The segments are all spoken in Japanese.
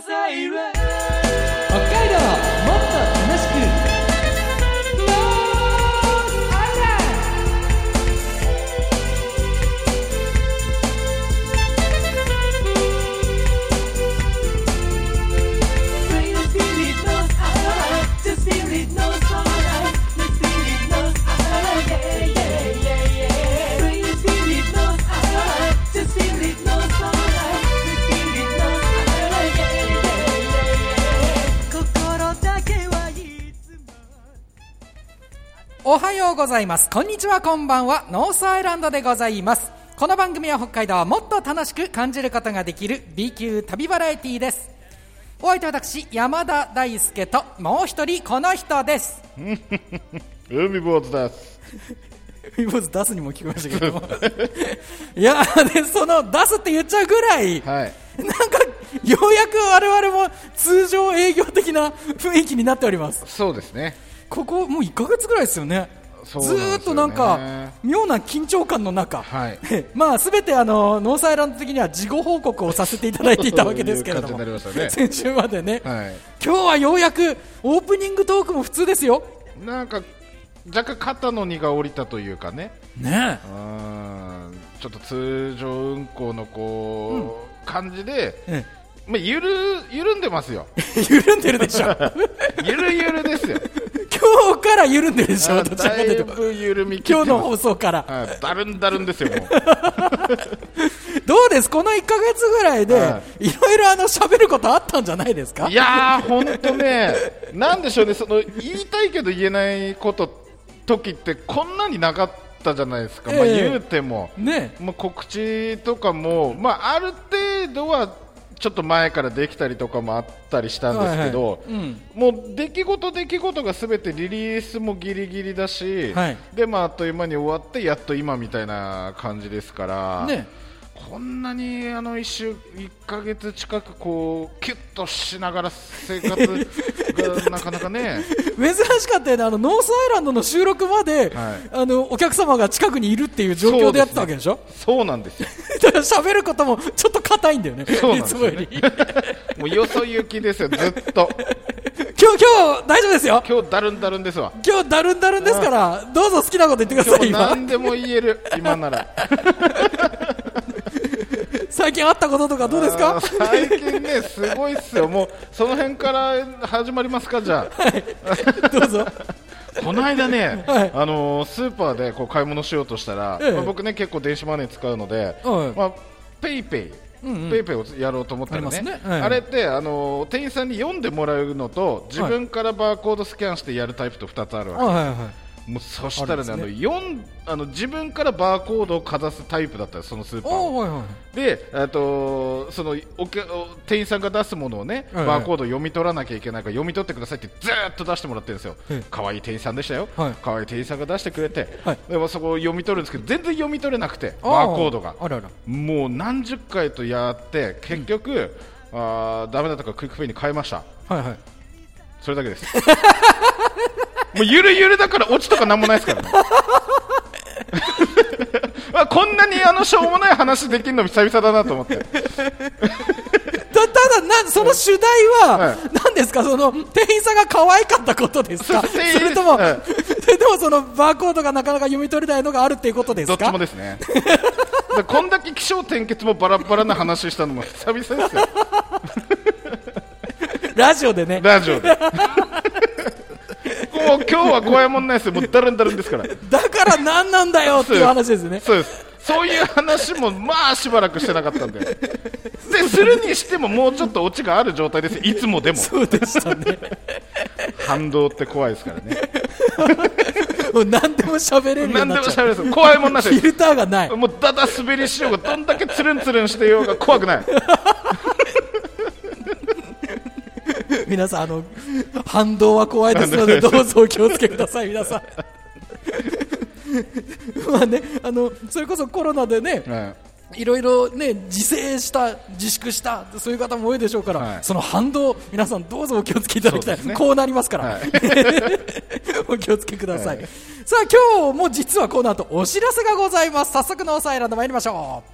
サイおはようございます。こんにちはこんばんは。ノースアイランドでございます。この番組は北海道をもっと楽しく感じることができる B 級旅バラエティーです。お相手は私山田大輔ともう一人この人です。海坊主です。海坊主出すにも聞きましたけど。も いやでその出すって言っちゃうぐらい、はい。なんかようやく我々も通常営業的な雰囲気になっております。そうですね。ここもう1ヶ月ぐらいですよね。ね。ーっとなんか妙な緊張感の中、はい。まあすべてあのノースアイランド的には事後報告をさせていただいていたわけですけれども。ね。先週までね、はい。今日はようやくオープニングトークも普通ですよ。なんか、若干肩の荷が下りたというかね。ねうーん。ちょっと通常運行のこう、感じで、え。まあ、ゆる、緩んでますよ。緩んでるでしょ。ゆるゆるですよ。今日から緩んでるでしょあどちらかとだいいうとぶ緩み切今日の放送から。はいだるんだるんですよ。どうです？この1ヶ月ぐらいで、、はい。ろいろあの喋ることあったんじゃないですか？いやー、本当ね、なんでしょうね、その言いたいけど言えないこと、時ってこんなになかったじゃないですか、まあ、ええ。言うても、ね。まあ、告知とかも、まあ、ある程度はちょっと前からできたりとかもあったりしたんですけど、はいはいうんもう出来事、出来事がすべてリリースもギリギリだし、はいでまあ、あっという間に終わって、やっと今みたいな感じですから。ねこんなにあの一週1ヶ月近くこうキュッとしながら生活が なかなかね。珍しかったよね。あのノースアイランドの収録まで、はい。あのお客様が近くにいるっていう状況でやってたわけでしょ？そうなんですよ。だから喋ることもちょっと硬いんだよね。そうなんですよいつもより。もうよそ行きですよずっと。今日今日大丈夫ですよ。今日だるんだるんですわ。今日だるんだるんですからどうぞ好きなこと言ってください今。何でも言える今なら最近あったこととかどうですか？最近ねすごいっすよ。もうその辺から始まりますかじゃあ。どうぞ。この間ね、はい。あのースーパーでこう買い物しようとしたら、ええ。まあ僕ね結構電子マネー使うので、はい。まあ、ペイペイ、ペイペイをやろうと思ったらね。ね。はい。あれって、あのー店員さんに読んでもらうのと自分からバーコードスキャンしてやるタイプと2つあるわけ、はいはいはいもうそしたらねあのあるん4あの自分からバーコードをかざすタイプだったよそのスーパーはいはいで、えっとそのお客お店員さんが出すものをね、はいバーコードを読み取らなきゃいけないから読み取ってくださいってずーっと出してもらってるんですよ。ええ。可愛い店員さんでしたよ。はい。可愛い店員さんが出してくれて、はい。でもそこを読み取るんですけど全然読み取れなくてあバーコードが。もう何十回とやって結局、あーダメだったからクイックペイに変えました。はいはい。それだけです。もうゆるゆるだからオチとかなんもないですからね。まあこんなにあのしょうもない話できるの久々だなと思って。たただなその主題は、はい何ですか？その店員さんが可愛かったことですか？それとも、はいそれともそのバーコードがなかなか読み取れないのがあるっていうことですどかっちもですね。でこんだけ気象転結もバラバラな話したのも久々ですよ。ラジオでねラジオで。もう今日は怖いもんないですよ。もうだるんだるんですから。だから何なんだよっていう話ですねそうです。そういう話もまあしばらくしてなかったんで。で、するにしてももうちょっとオチがある状態です。いつもでも。そうでしたね反動って怖いですからね。もう何でも喋れるよう何でもになっちゃう喋れます。怖いもんなし。フィルターがないもうだだ滑りしようがどんだけつるんつるんしてようが怖くない。皆さんあの反動は怖いですのでどうぞお気をつけください皆さん。まあねあのそれこそコロナでね、はい。ろいろね自制した自粛したそういう方も多いでしょうから、はい。その反動皆さんどうぞお気をつけいただきたい、ね。こうなりますから、はい。お気をつけください、はい。さあ今日も実はこの後お知らせがございます。早速のおさえらんで参りましょう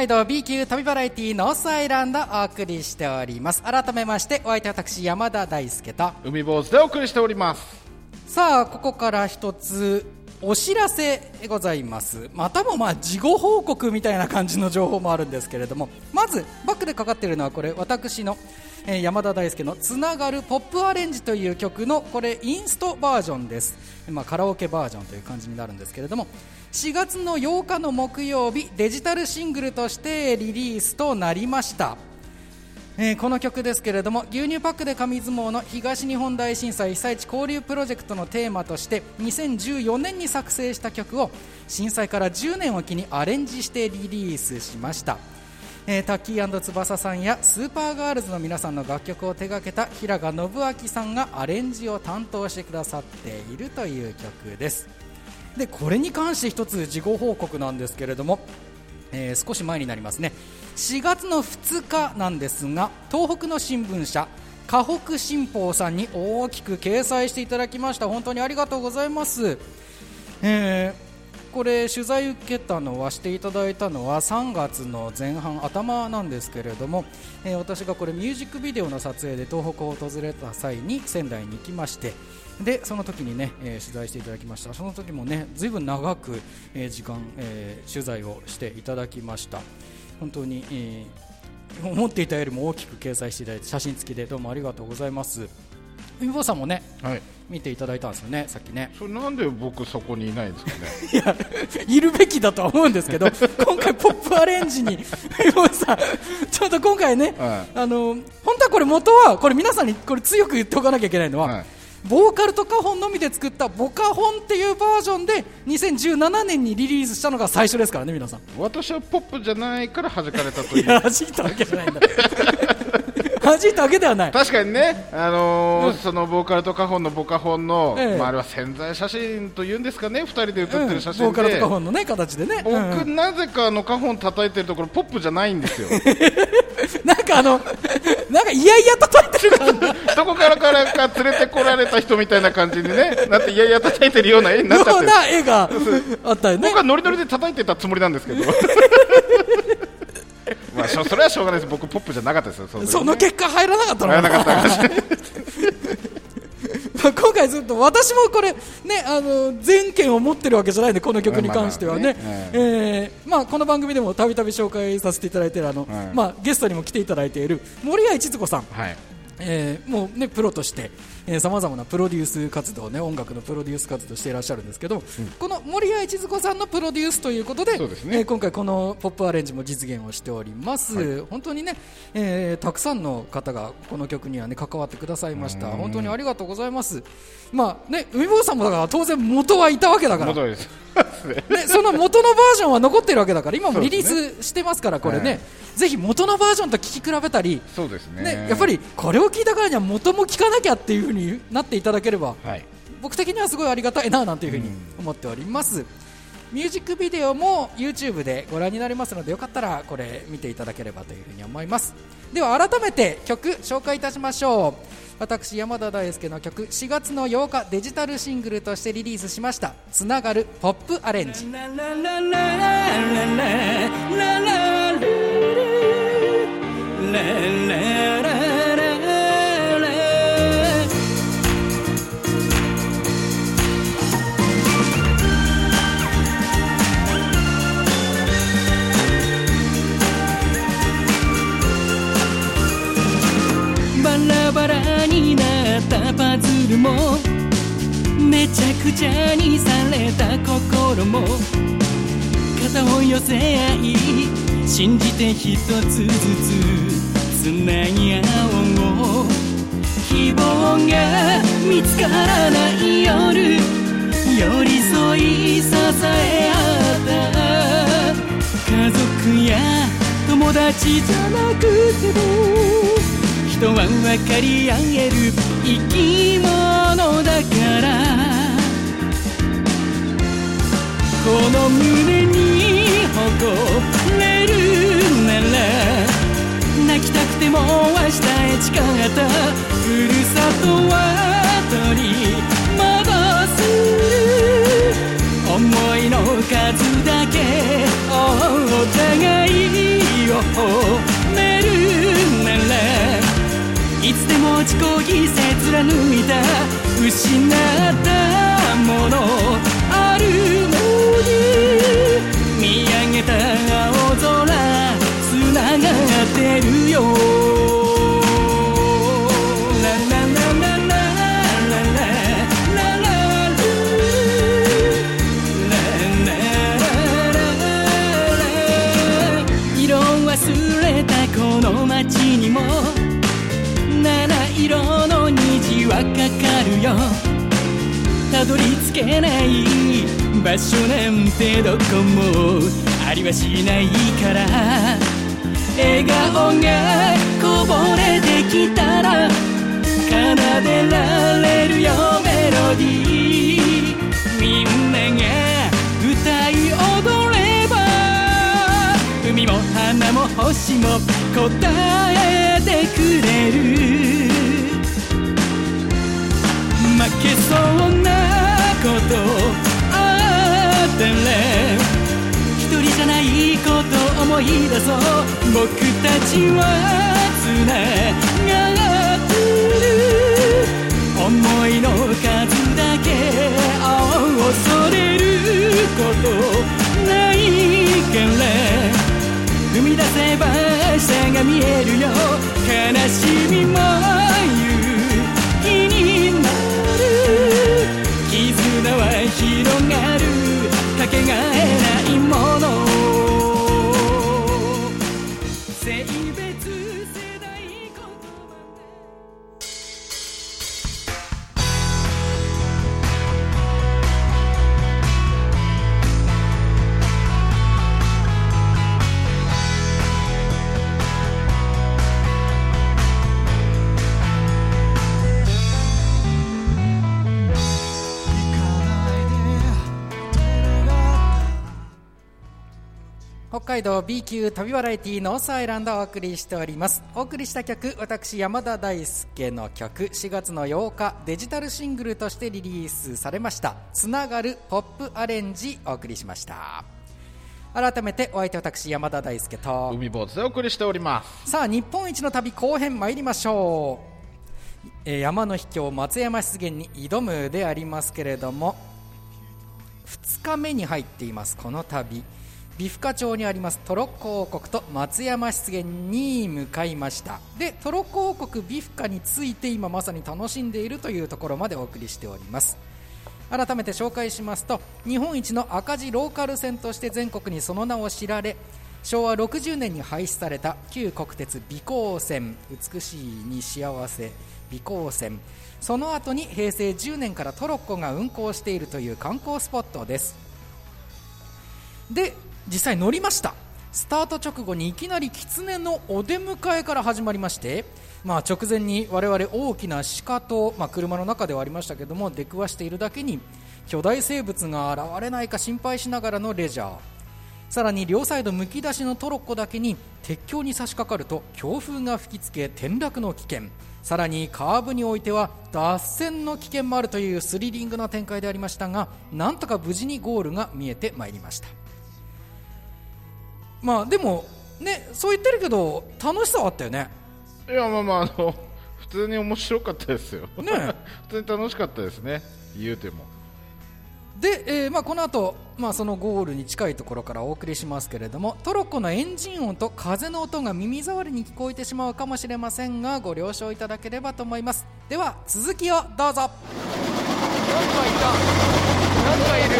海道 B 級旅バラエティーノースアイランドお送りしております。改めましてお相手は私山田大輔と。海坊主でお送りしております。さあここから一つお知らせございます。またもまあ事後報告みたいな感じの情報もあるんですけれども。まずバックでかかっているのはこれ私の、えー山田大輔の「つながるポップアレンジ」という曲のこれインストバージョンです、まあ、カラオケバージョンという感じになるんですけれども4月の8日の木曜日デジタルシングルとしてリリースとなりました。えーこの曲ですけれども牛乳パックで紙相撲の東日本大震災被災地交流プロジェクトのテーマとして2014年に作成した曲を震災から10年を機にアレンジしてリリースしました、えータッキー翼さんやスーパーガールズの皆さんの楽曲を手掛けた平賀信明さんがアレンジを担当してくださっているという曲です。でこれに関して一つ事後報告なんですけれどもえー少し前になりますね。4月の2日なんですが東北の新聞社河北新報さんに大きく掲載していただきました。本当にありがとうございます、えーこれ取材受けたのはしていただいたのは3月の前半頭なんですけれども、えー私がこれミュージックビデオの撮影で東北を訪れた際に仙台に行きましてでその時にね、えー取材していただきました。その時もねずいぶん長く、えー時間、えー取材をしていただきました。本当に、えー思っていたよりも大きく掲載していただいて写真付きでどうもありがとうございます。海坊さんもねはい。見ていただいたんですよねさっきね。それなんで僕そこにいないんですかね？いやいるべきだとは思うんですけど 今回ポップアレンジに海坊さんちょっと今回ね、はあの本当はこれ元はこれ皆さんにこれ強く言っておかなきゃいけないのは、はいボーカルとカホンのみで作ったボカホンっていうバージョンで2017年にリリースしたのが最初ですからね皆さん。私はポップじゃないから弾かれたという。いや弾いたわけじゃないんだ弾いたわけではない。確かにね、あのーそのボーカルとカホンのボカホンの、ええ。まあ、あれは潜在写真というんですかね、2人で写うんってる写真ボーカルとで、カホンのね形でね。僕、うんなぜかあのカホン叩いてるところ、ポップじゃないんですよ、なんかあのなんかいやいや叩いてる どこからからか連れてこられた人みたいな感じにね、なって、いやいや叩いてるような絵になっちゃようってる、な絵があったよね。僕はノリノリで叩いてたつもりなんですけど。まあ、それはしょうがないです、僕、ポップじゃなかったですよ、そその結果入らなかったの入らなかった今回ずっと私もこれねあの全権を持ってるわけじゃないんでこの曲に関してはね,、この番組でもたびたび紹介させていただいているあの、はい。まあゲストにも来ていただいている森谷千鶴子さん、はいえーもうねプロとしてさまざまなプロデュース活動ね音楽のプロデュース活動していらっしゃるんですけど、この森谷千鶴子さんのプロデュースということでそうですね。えー今回このポップアレンジも実現をしております、本当にね、えーたくさんの方がこの曲にはね関わってくださいました。本当にありがとうございますまあね海坊さんもだから当然元はいたわけだから。元です。ね、その元のバージョンは残ってるわけだから。今もリリースしてますからこれね、はいぜひ元のバージョンと聴き比べたり。そうですね。ね、やっぱりこれを聞いたからには元も聞かなきゃっていう風になっていただければはい、僕的にはすごいありがたいななんていう風に思っております、ミュージックビデオも YouTube でご覧になれますのでよかったらこれ見ていただければという風に思います。では改めて曲紹介いたしましょう私山田大輔の曲4月の8日デジタルシングルとしてリリースしました「つながるポップアレンジ」ルもめちゃくちゃにされた心も肩を寄せ合い信じて一つずつつなぎ合おう。希望が見つからない夜寄り添い支え合った。家族や友達じゃなくても一人は分かり合える生き物だから。この胸に誇れるなら泣きたくても明日へ誓った。ふるさとは取り戻す。思いの数だけお互いをいつでも自己犠牲貫いた失ったものあるのに見上げた青空つながってるよたどり着けない場所なんてどこもありはしないから。笑顔がこぼれてきたら奏でられるよメロディー。みんなが歌い踊れば海も花も星も答えてくれる。負けそうなことあったら一人じゃないこと思い出そう。僕たちはつながってる。思いの数だけ恐れることないから踏み出せば下が見えるよ。悲しみも絆は広がる海道 B 級旅バラエティノースアイランドをお送りしております。お送りした曲私山田大輔の曲4月の8日デジタルシングルとしてリリースされました。つながるポップアレンジお送りしました。改めてお相手私山田大輔と。海坊主でお送りしております。さあ日本一の旅後編参りましょう、えー山の秘境松山湿原に挑むでありますけれども2日目に入っていますこの旅美深町にありますトロッコ王国と松山湿原に向かいました。でトロッコ王国美深について今まさに楽しんでいるというところまでお送りしております。改めて紹介しますと日本一の赤字ローカル線として全国にその名を知られ昭和60年に廃止された旧国鉄美光線美しいに幸せ美光線。その後に平成10年からトロッコが運行しているという観光スポットです。で実際乗りました。スタート直後にいきなり狐のお出迎えから始まりまして、まあ、直前に我々大きな鹿と、まあ、車の中ではありましたけども出くわしているだけに巨大生物が現れないか心配しながらのレジャー。さらに両サイドむき出しのトロッコだけに鉄橋に差し掛かると強風が吹きつけ転落の危険。さらにカーブにおいては脱線の危険もあるというスリリングな展開でありましたがなんとか無事にゴールが見えてまいりました。まあでもねそう言ってるけど楽しさはあったよね。いやまあまああの 普通に面白かったですよ。ね 普通に楽しかったですね。言うても。で、えーまあ、この後、まあそのゴールに近いところからお送りしますけれどもトロッコのエンジン音と風の音が耳障りに聞こえてしまうかもしれませんがご了承いただければと思います。では続きをどうぞ。なんかいたなんかいる。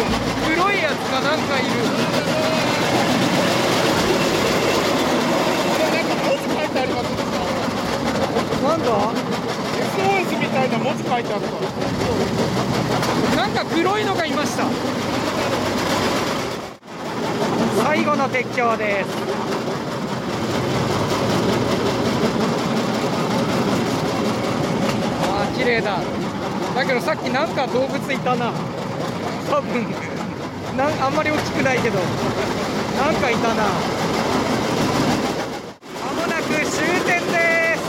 黒いやつかなんかいるなんか文字書いてありますなんだ？SOS みたいな文字書いてあったなんか黒いのがいました。最後の鉄橋です。綺麗だ。だけどさっきなんか動物いたな。多分。なんあんまり大きくないけど。なんかいたな。点です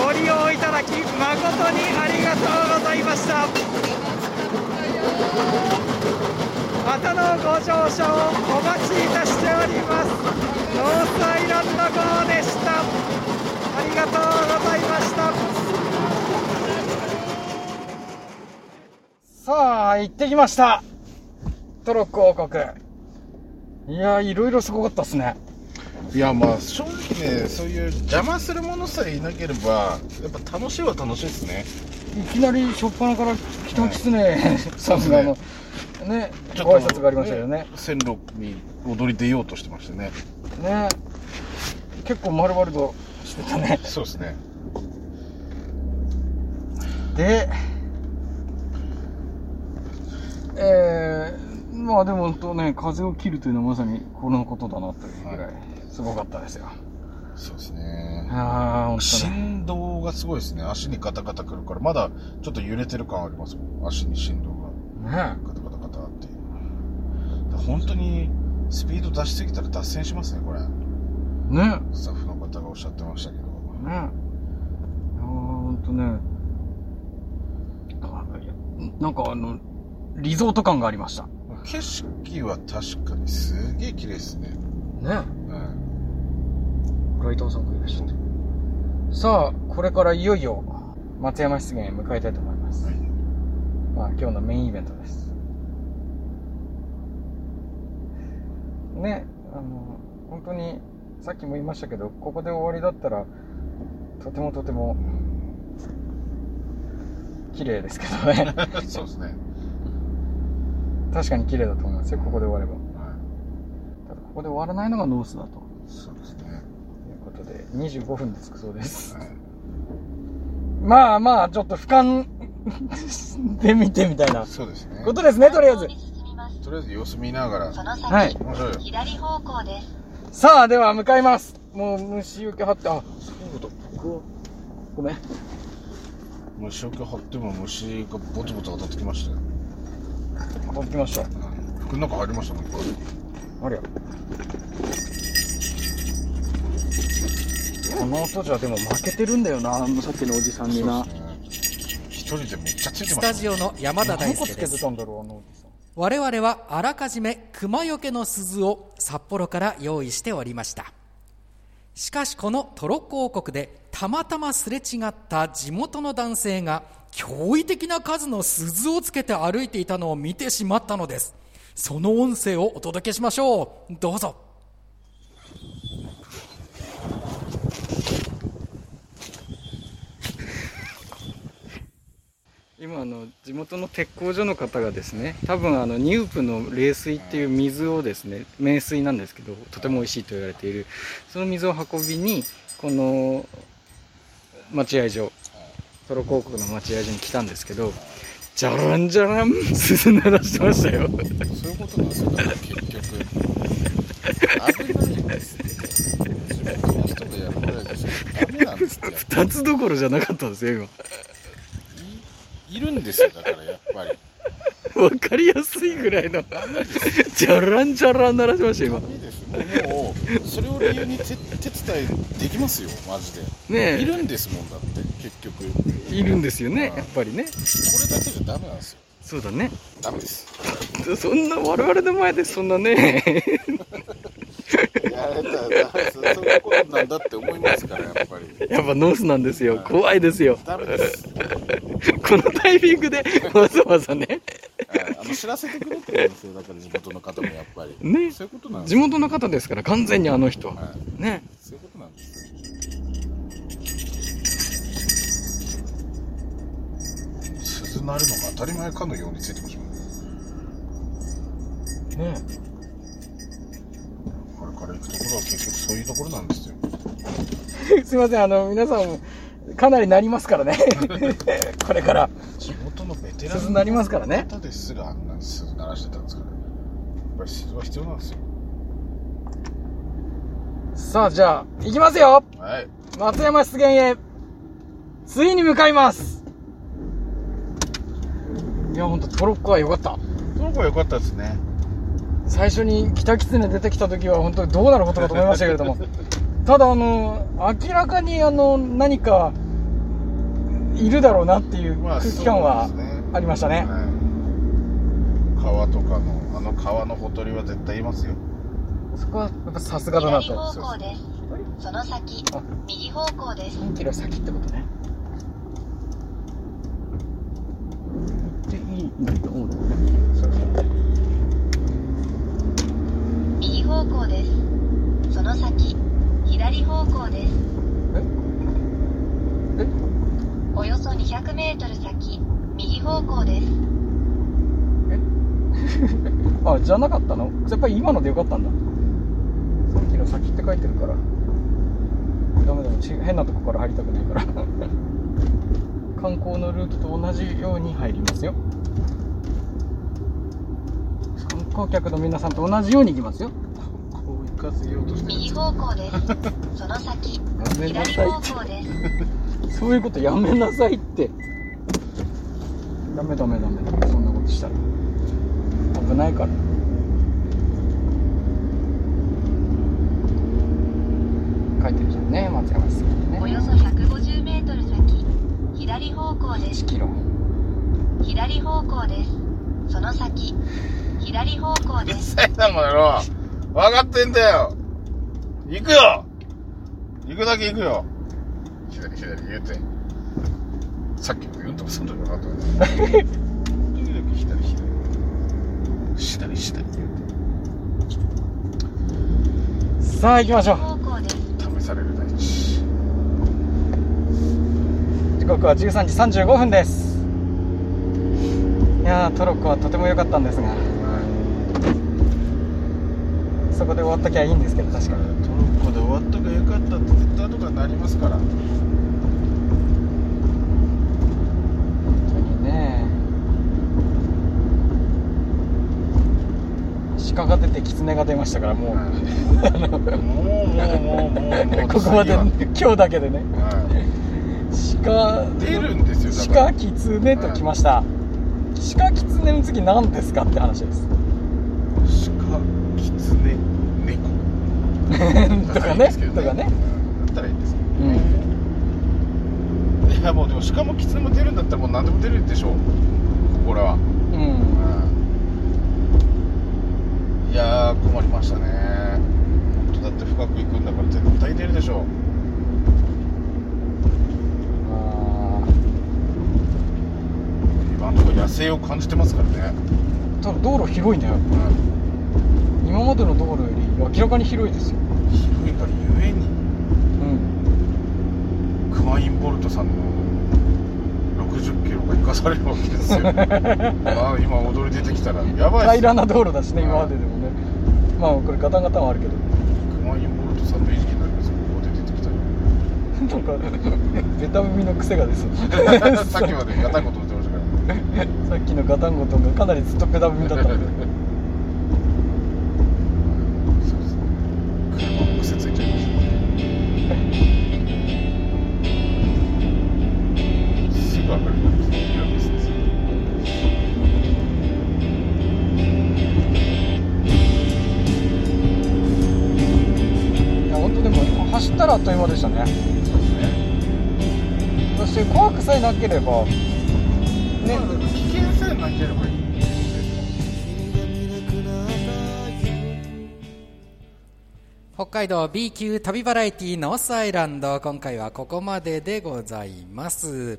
ご利用いただき誠にありがとうございました。またのご乗車をお待ちいたしております。ノースアイランド号でした。ありがとうございました。さあ、行ってきました。トロッコ王国。いやー、いろいろすごかったっすね。いやまあ正直ねそういう邪魔するものさえいなければやっぱ楽しいは楽しいですねいきなり初っ端から北狐さんがあの、ね、ちょっとご挨拶がありましたよね。線路に踊り出ようとしてましたねね。結構丸々としてたね。そうですねで、えー、まあでも本当ね、風を切るというのはまさにこのことだなというぐらい、すごかったですよ。そうですね。振動がすごいですね足にガタガタくるからまだちょっと揺れてる感ありますもん足に振動がねガタガタガタっていう本当にスピード出しすぎたら脱線しますねこれね。スタッフの方がおっしゃってましたけどね。いやーほんとね。なんかあの、リゾート感がありました。景色は確かにすげえ綺麗ですねね。うんライターさんがいらっしゃって。さあ、これからいよいよ、松山湿原へ向かいたいと思います。まあ、今日のメインイベントです。ね、あの、本当に、さっきも言いましたけど、ここで終わりだったら、とてもとても、綺麗ですけどね。そうですね確かに綺麗だと思いますよ、ここで終われば。はただ、ここで終わらないのがノースだと。いそうですねということで、25分で着くそうです。はいまあまあ、ちょっと俯瞰で見てみたいなそうですねことですね、とりあえず。とりあえず様子見ながらその先、はい行きましょうよ左方向です。さあ、では向かいます。もう虫除け貼って、あ、そうだ、ここ、ごめん。虫除け貼っても虫がボツボツ当たってきましたよ、ここ来ました。はい服の中入りましたもん一回ありゃ。この音じゃでも負けてるんだよな、あのさっきのおじさんにな。ね一人でめっちゃついてスましたタジオの山田大何個つけ輔ですてたんだろう、あのおじさん。我々はあらかじめ熊よけの鈴を札幌から用意しておりましたしかしこのトロッコ王国でたまたますれ違った地元の男性が驚異的な数の鈴をつけて歩いていたのを見てしまったのです。その音声をお届けしましょう。どうぞ。今あの地元の鉄工所の方がですね多分あのニュープの冷水っていう水をですね名水なんですけどとても美味しいと言われている。その水を運びにこの待合所トロ広告の待合所に来たんですけどじゃらんじゃらん鈴鳴らしてましたよ。そういうことなんですよだか？ら結局。危ないんですって地元の人がやるぐらいですよ。ダメなんですって2つどころじゃなかったんですよ今。いいるんですよだからやっぱり。分かりやすいぐらいの。じゃらんじゃらん鳴らしました今。もうそれを理由に手手伝いできますよマジで。ねえ。いるんですもんだって結局。こいるんですよねやっぱりね。れだけじゃダメなんですよ。そうだね。ダメです。そんな我々の前でそんなね。やれそういうことなんだって思いますからやっぱり。やっぱノースなんですよ。怖いですよ。ダメです。このタイミングでわざわざね。はい。あの知らせてくれてるんですよだから地元の方もやっぱり。ね。そういうことなんです地元の方ですから完全にあの人は。はい。ね鈴鳴るのが当たり前かのようについてましたもんね。これから行くところは結局そういうところなんですよすいませんあの皆さんもかなりなりますからね。これから。地元のベテラン鈴なりますからね。方ですらあんなに鈴鳴らしてたんですからやっぱり鈴は必要なんですよ。さあじゃあ行きますよ。はい。松山湿原へ。ついに向かいますいやほんとトロッコは良かった。その子は良かったですね。最初に北狐出てきた時は本当にどうなることかと思いましたけれども。ただあの明らかにあの何かいるだろうなっていうまあ空気感はありましたね,、はい。川とかのあの川のほとりは絶対いますよ。そこはやっぱさすがだな左と方向です。その先。あ、右方向です。3キロ先ってことね行っていいんだと思うんだよねそうそう右方向です。その先、左方向です。え？え？およそ200メートル先、右方向です。あじゃなかったの？やっぱり今のでよかったんだ。3キロ先って書いてるから。ダメだ。ち変なとこから入りたくないから観光のルートと同じように入りますよ。観光客の皆さんと同じように行きますよ。こう行かせようとして右方向です。その先、左方向です。そういうことやめなさいって。ダメダメダメ。そんなことしたら。危ないから。書いてるじゃんね松山さんね。およそ150メートル先、左方向です。1。キロ。左方向です。その先、左方向うるです。さいなこの野郎。分かってんだよ。行くよ。行くだけ行くよ。左左言うて。さっきも言うんともそんとかった。左左。左左言うさあ行きましょう方向です。て試される大地時刻は13時35分です。いやートロッコはとても良かったんですが。そこで終わっときゃいいんですけど確かに。トロッコで終わったかよかったって絶対後からなりますから。本当にね鹿が出て狐が出ましたからもう、もうもうもうもうもうここまでは。今日だけでね。い鹿出るんですよだから。鹿狐ときました。鹿狐の次何ですかって話です。鹿狐猫。とかねとかね。うんだったらいいんですけうん。どいやもうでも鹿も狐も出るんだったらもう何でも出るでしょう。これは。うん。いやー困りましたね。本当だって深く行くんだから絶対出るでしょう今のところ野生を感じてますからね、ーただ道路広いんだよ今までの道路より明らかに広いですよ。広いからゆえにうん。クワインボルトさんの60キロが生かされるわけですよ。ああ今踊り出てきたらやばい平らな道路だしねはい今まででもね。まあこれガタンガタンはあるけど。クワインボルトさんの餌食になりますよここで出てきたら なんかベタ踏みの癖がです さっきまでガタンゴ さっきのガタンゴトンがかなりずっとベタ踏みだったので。そうです。車も癖ついちゃいましたす。ぐ上がるんです。よいやです。ねいや本当でも走ったらあっという間でしたねそして怖くさえなければね。危険さえなければいい北海道 B 級旅バラエティーノースアイランド今回はここまででございます。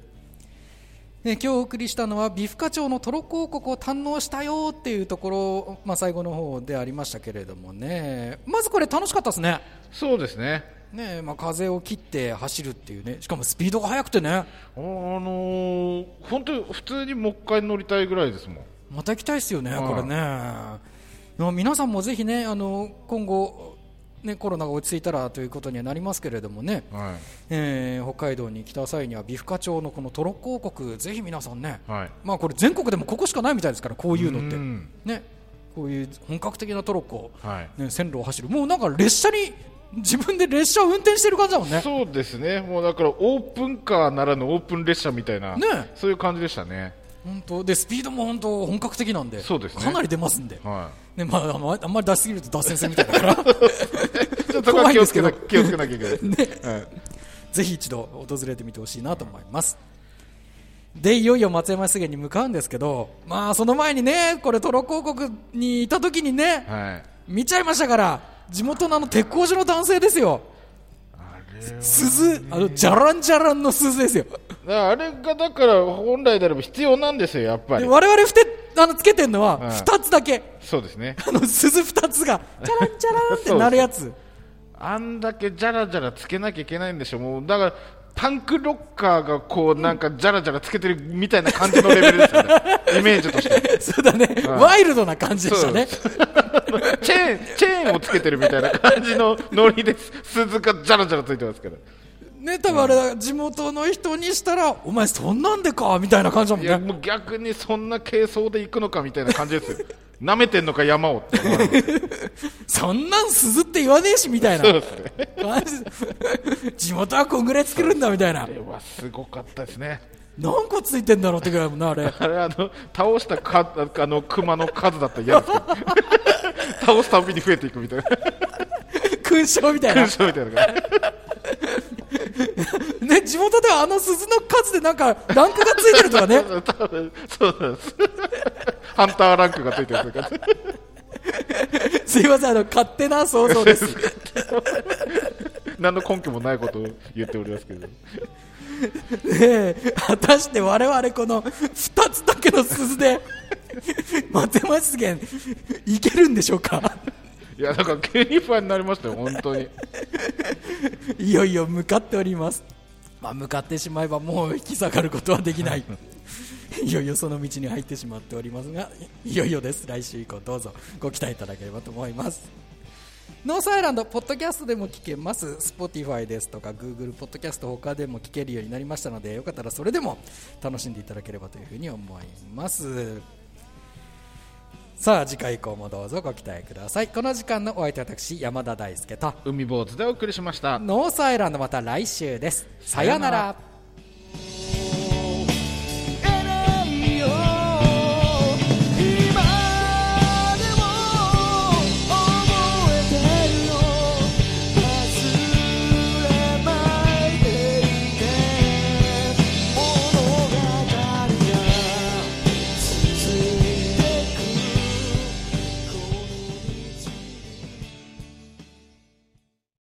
ね、今日お送りしたのはビフカ町のトロ広告を堪能したよっていうところ、まあ、最後の方でありましたけれどもね。まずこれ楽しかったですね。そうですね。ねまあ、風を切って走るっていうね。しかもスピードが速くてね。あのー、本当普通にもう一回乗りたいぐらいですもん。また行きたいですよね、はい。これね。まあ皆さんもぜひねあの今後ね、コロナが落ち着いたらということにはなりますけれどもね、はえー北海道に来た際には美深町のこのトロッコ王国ぜひ皆さんね、いはい。まあ、これ全国でもここしかないみたいですからこういうのって。うん。ね、こういう本格的なトロッコ、はい。ね、線路を走る。もうなんか列車に自分で列車を運転してる感じだもんね。そうですね、もうだからオープンカーならぬオープン列車みたいな、ねそういう感じでしたね。本当。でスピードも本当本格的なんで。そうですね。かなり出ますんで、はねまあ、あんまあんまり出しすぎると脱線するみたいだからい。ちょっと怖はい気をつんですけど。気をつけなきゃいけない。はいぜひ一度訪れてみてほしいなと思います。でいよいよ松山湿原に向かうんですけどまあその前にねこれトロ広告にいた時にねはい。見ちゃいましたから地元のあの鉄工所の男性ですよ。鈴あのじゃらんじゃらんの鈴ですよ。あれがだから本来であれば必要なんですよ、やっぱでり。我々ふてあのつけてるのははい2つだけ、そうですね。あの鈴2つがチャランチャランってなるやつ。あんだけじゃらじゃらつけなきゃいけないんでしょ、もうだからタンクロッカーがこうなんかじゃらじゃらつけてるみたいな感じのレベルですよね、イメージとして。そうだね、ワイルドな感じでしたね。チェーン、チェーンをつけてるみたいな感じのノリです、鈴がじゃらじゃらついてますから。ね多分あれ地元の人にしたらお前そんなんでかみたいな感じだもんいや、ねもう逆にそんな軽装で行くのかみたいな感じですよ。舐めてんのか山をって。そんなん鈴って言わねえしみたいな。そうですね。地元はこんぐらいつけるんだみたいな。あれはすごかったですね。何個ついてんだろうってぐらいもんなあれ。あれあの倒したかあの熊の数だったら嫌ですけど。倒すたびに増えていくみたいな。勲章みたいな。勲章みたいな感ね地元ではあの鈴の数でなんかランクがついてるとかね。そうなんです。ハンターランクがついてるとかすいませんあの勝手な想像です。何の根拠もないことを言っておりますけど。ねえ果たして我々この2つだけの鈴で松山湿原いけるんでしょうか？いやだから急に不安になりましたよ本当に。いよいよ向かっております、まあ、向かってしまえばもう引き下がることはできない。いよいよその道に入ってしまっておりますがいよいよです。来週以降どうぞ。ご期待いただければと思います。ノースアイランド、ポッドキャストでも聞けます、Spotify ですとか Google ポッドキャスト他でも聞けるようになりましたので、よかったらそれでも楽しんでいただければというふうに思います。さあ、次回以降もどうぞご期待ください。この時間のお相手は私、山田大輔と、海坊主でお送りしましたノースアイランドまた来週です。さようなら。